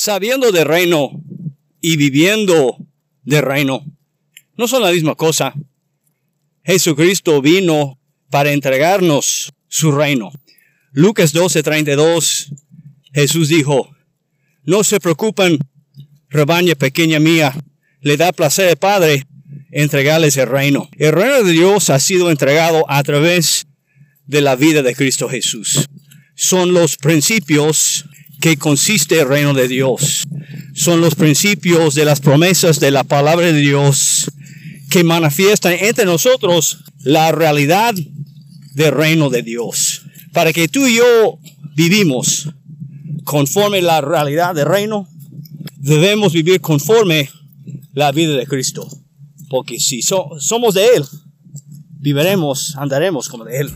sabiendo de reino y viviendo de reino no son la misma cosa. Jesucristo vino para entregarnos su reino. Lucas 12:32, Jesús dijo, no se preocupen, rebaña pequeña mía, le da placer al Padre entregarles el reino. El reino de Dios ha sido entregado a través de la vida de Cristo Jesús. Son los principios que consiste el reino de Dios. Son los principios de las promesas de la palabra de Dios que manifiestan entre nosotros la realidad del reino de Dios. Para que tú y yo vivimos conforme la realidad del reino, debemos vivir conforme la vida de Cristo. Porque si somos de Él, viviremos, andaremos como de Él.